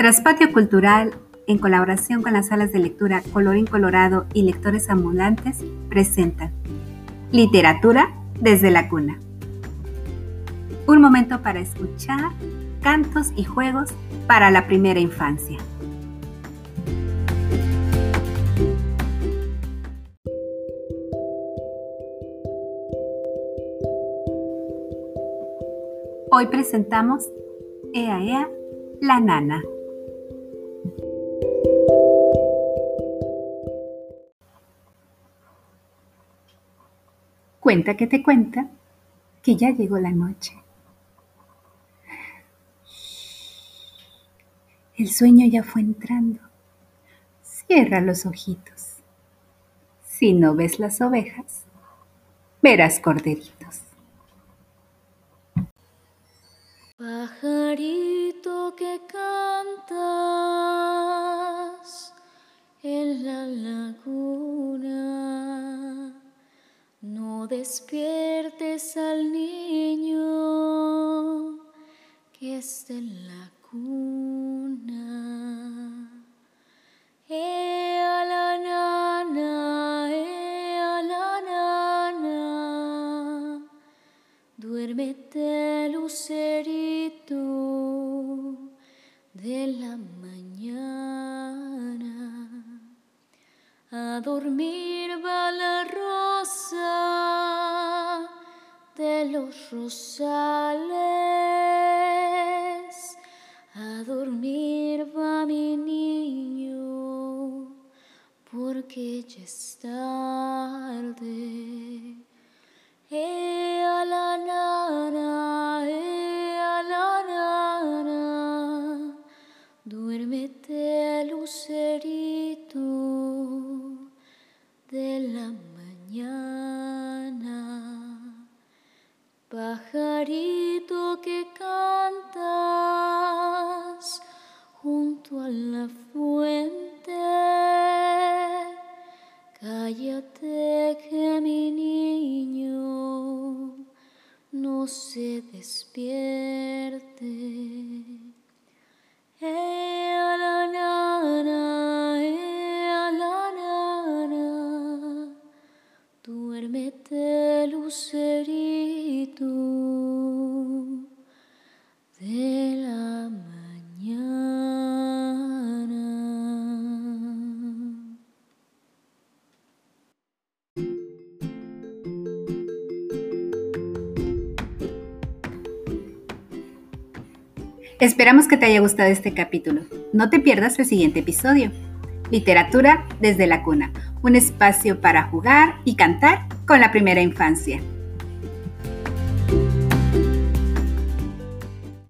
Traspatio Cultural, en colaboración con las salas de lectura Colorín Colorado y Lectores Ambulantes, presenta Literatura desde la cuna. Un momento para escuchar cantos y juegos para la primera infancia. Hoy presentamos Ea Ea, la nana. Cuenta que te cuenta que ya llegó la noche. El sueño ya fue entrando. Cierra los ojitos. Si no ves las ovejas, verás corderitos. Pajarito despiertes al niño que está en la cuna. Ea la nana, ea la nana, duérmete lucerito de la mañana. A dormir los rosales. A dormir va mi niño porque ya es tarde. Pajarito que cantas junto a la fuente, cállate que mi niño no se despierte. Nana, ea la nana, duérmete lucerito Esperamos que te haya gustado este capítulo. No te pierdas el siguiente episodio. Literatura desde la cuna, un espacio para jugar y cantar con la primera infancia.